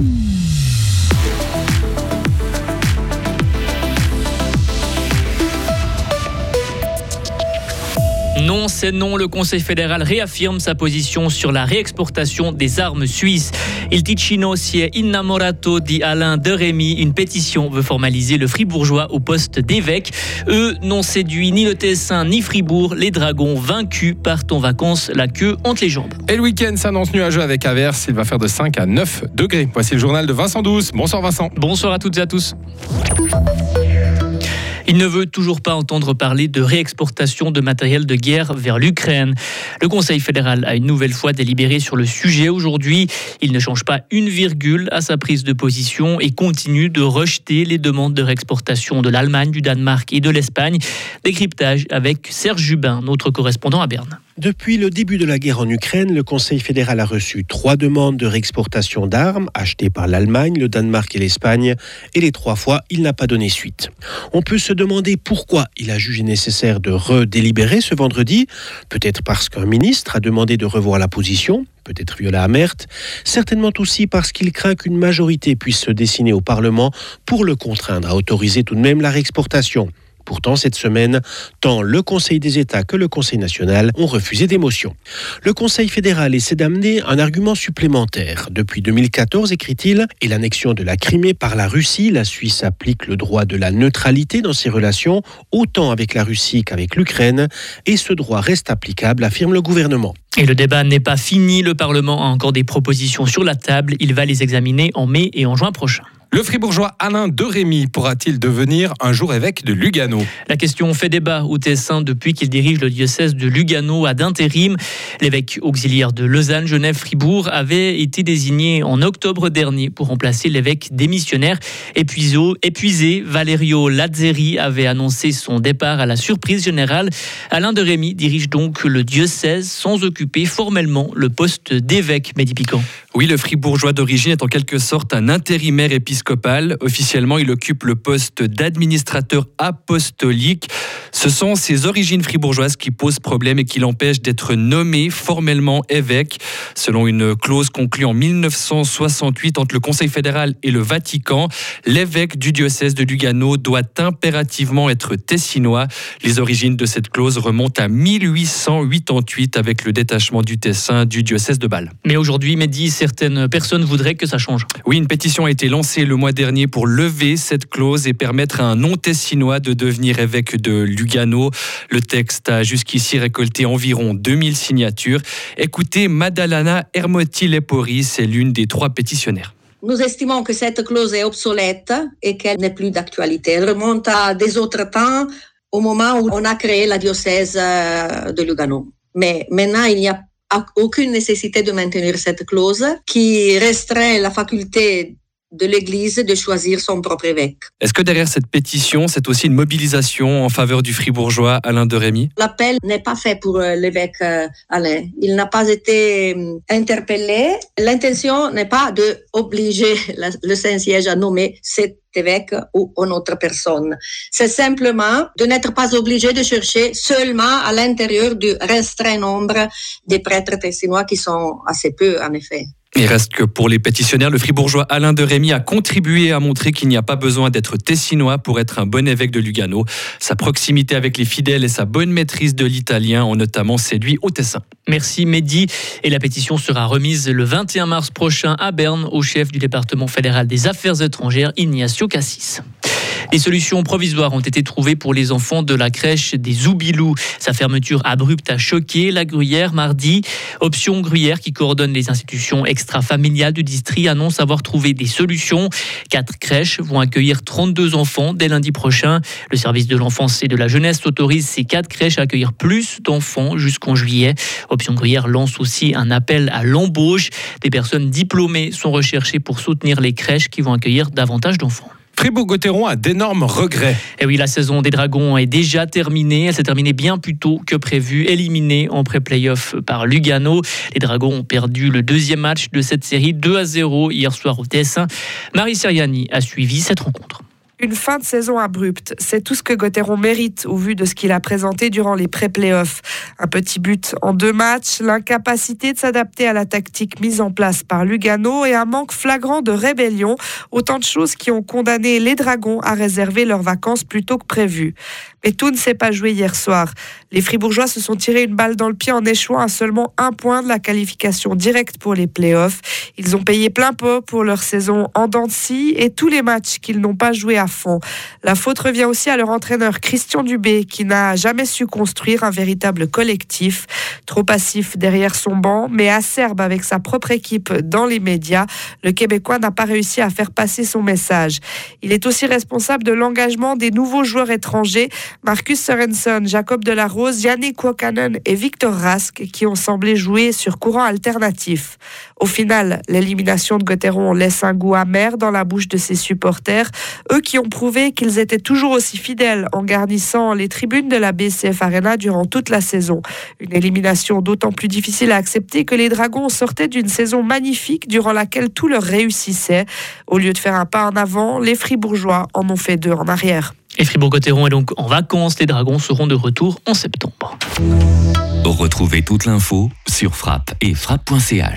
Mm-hmm. C'est non. Le Conseil fédéral réaffirme sa position sur la réexportation des armes suisses. Il Ticino si est innamorato dit Alain de Rémy. Une pétition veut formaliser le fribourgeois au poste d'évêque. Eux n'ont séduit ni le Tessin ni Fribourg. Les dragons vaincus partent en vacances la queue entre les jambes. Et le week-end s'annonce nuageux avec averse. Il va faire de 5 à 9 degrés. Voici le journal de Vincent Douce. Bonsoir Vincent. Bonsoir à toutes et à tous. Il ne veut toujours pas entendre parler de réexportation de matériel de guerre vers l'Ukraine. Le Conseil fédéral a une nouvelle fois délibéré sur le sujet aujourd'hui. Il ne change pas une virgule à sa prise de position et continue de rejeter les demandes de réexportation de l'Allemagne, du Danemark et de l'Espagne. Décryptage avec Serge Jubin, notre correspondant à Berne. Depuis le début de la guerre en Ukraine, le Conseil fédéral a reçu trois demandes de réexportation d'armes achetées par l'Allemagne, le Danemark et l'Espagne, et les trois fois, il n'a pas donné suite. On peut se demander pourquoi il a jugé nécessaire de redélibérer ce vendredi, peut-être parce qu'un ministre a demandé de revoir la position, peut-être Viola Amert, certainement aussi parce qu'il craint qu'une majorité puisse se dessiner au Parlement pour le contraindre à autoriser tout de même la réexportation. Pourtant, cette semaine, tant le Conseil des États que le Conseil national ont refusé des motions. Le Conseil fédéral essaie d'amener un argument supplémentaire. Depuis 2014, écrit-il, et l'annexion de la Crimée par la Russie, la Suisse applique le droit de la neutralité dans ses relations, autant avec la Russie qu'avec l'Ukraine, et ce droit reste applicable, affirme le gouvernement. Et le débat n'est pas fini, le Parlement a encore des propositions sur la table, il va les examiner en mai et en juin prochain. Le fribourgeois Alain de Rémy pourra-t-il devenir un jour évêque de Lugano? La question fait débat au Tessin depuis qu'il dirige le diocèse de Lugano à d'intérim. L'évêque auxiliaire de Lausanne, Genève, Fribourg avait été désigné en octobre dernier pour remplacer l'évêque démissionnaire épuisé. épuisé. Valerio Lazzeri avait annoncé son départ à la surprise générale. Alain de Rémy dirige donc le diocèse sans occuper formellement le poste d'évêque médipiquant. Oui, le fribourgeois d'origine est en quelque sorte un intérimaire épiscopal. Officiellement, il occupe le poste d'administrateur apostolique. Ce sont ses origines fribourgeoises qui posent problème et qui l'empêchent d'être nommé formellement évêque. Selon une clause conclue en 1968 entre le Conseil fédéral et le Vatican, l'évêque du diocèse de Lugano doit impérativement être tessinois. Les origines de cette clause remontent à 1888 avec le détachement du Tessin du diocèse de Bâle. Mais aujourd'hui, Mehdi, certaines personnes voudraient que ça change. Oui, une pétition a été lancée le mois dernier pour lever cette clause et permettre à un non-tessinois de devenir évêque de Lugano. Le texte a jusqu'ici récolté environ 2000 signatures. Écoutez Madalana Hermotti-Lepori, c'est l'une des trois pétitionnaires. Nous estimons que cette clause est obsolète et qu'elle n'est plus d'actualité. Elle remonte à des autres temps, au moment où on a créé la diocèse euh, de Lugano. Mais maintenant, il n'y a aucune nécessité de maintenir cette clause qui restreint la faculté de l'Église de choisir son propre évêque. Est-ce que derrière cette pétition, c'est aussi une mobilisation en faveur du fribourgeois Alain de Rémy L'appel n'est pas fait pour euh, l'évêque euh, Alain. Il n'a pas été euh, interpellé. L'intention n'est pas de obliger le Saint-Siège à nommer cet évêque ou une autre personne. C'est simplement de n'être pas obligé de chercher seulement à l'intérieur du restreint nombre des prêtres tessinois qui sont assez peu, en effet. Il reste que pour les pétitionnaires, le fribourgeois Alain de Rémy a contribué à montrer qu'il n'y a pas besoin d'être tessinois pour être un bon évêque de Lugano. Sa proximité avec les fidèles et sa bonne maîtrise de l'italien ont notamment séduit au Tessin. Merci Mehdi. Et la pétition sera remise le 21 mars prochain à Berne au chef du département fédéral des affaires étrangères, Ignacio Cassis. Des solutions provisoires ont été trouvées pour les enfants de la crèche des Zoubilous. Sa fermeture abrupte a choqué la Gruyère mardi. Option Gruyère, qui coordonne les institutions extra-familiales du district, annonce avoir trouvé des solutions. Quatre crèches vont accueillir 32 enfants dès lundi prochain. Le service de l'enfance et de la jeunesse autorise ces quatre crèches à accueillir plus d'enfants jusqu'en juillet. Option Gruyère lance aussi un appel à l'embauche. Des personnes diplômées sont recherchées pour soutenir les crèches qui vont accueillir davantage d'enfants. Fribourg-Gotteron a d'énormes regrets. Et oui, la saison des Dragons est déjà terminée. Elle s'est terminée bien plus tôt que prévu, éliminée en pré-playoff par Lugano. Les Dragons ont perdu le deuxième match de cette série 2 à 0 hier soir au Tessin. Marie Seriani a suivi cette rencontre. Une fin de saison abrupte, c'est tout ce que Gauthieron mérite au vu de ce qu'il a présenté durant les pré-playoffs. Un petit but en deux matchs, l'incapacité de s'adapter à la tactique mise en place par Lugano et un manque flagrant de rébellion, autant de choses qui ont condamné les Dragons à réserver leurs vacances plus tôt que prévu. Mais tout ne s'est pas joué hier soir. Les Fribourgeois se sont tirés une balle dans le pied en échouant à seulement un point de la qualification directe pour les playoffs. Ils ont payé plein pot pour leur saison en dents et tous les matchs qu'ils n'ont pas joués à fond. La faute revient aussi à leur entraîneur Christian Dubé qui n'a jamais su construire un véritable collectif. Trop passif derrière son banc, mais acerbe avec sa propre équipe dans les médias, le Québécois n'a pas réussi à faire passer son message. Il est aussi responsable de l'engagement des nouveaux joueurs étrangers Marcus Sorensen, Jacob Delarose, Yannick Wakanen et Victor Rask qui ont semblé jouer sur courant alternatif. Au final, l'élimination de Gauthieron laisse un goût amer dans la bouche de ses supporters, eux qui ont prouvé qu'ils étaient toujours aussi fidèles en garnissant les tribunes de la BCF Arena durant toute la saison. Une élimination d'autant plus difficile à accepter que les Dragons sortaient d'une saison magnifique durant laquelle tout leur réussissait. Au lieu de faire un pas en avant, les Fribourgeois en ont fait deux en arrière. Et Fribourg-Gotteron est donc en vacances. Les Dragons seront de retour en septembre. Retrouvez toute l'info sur frappe et frappe.ch.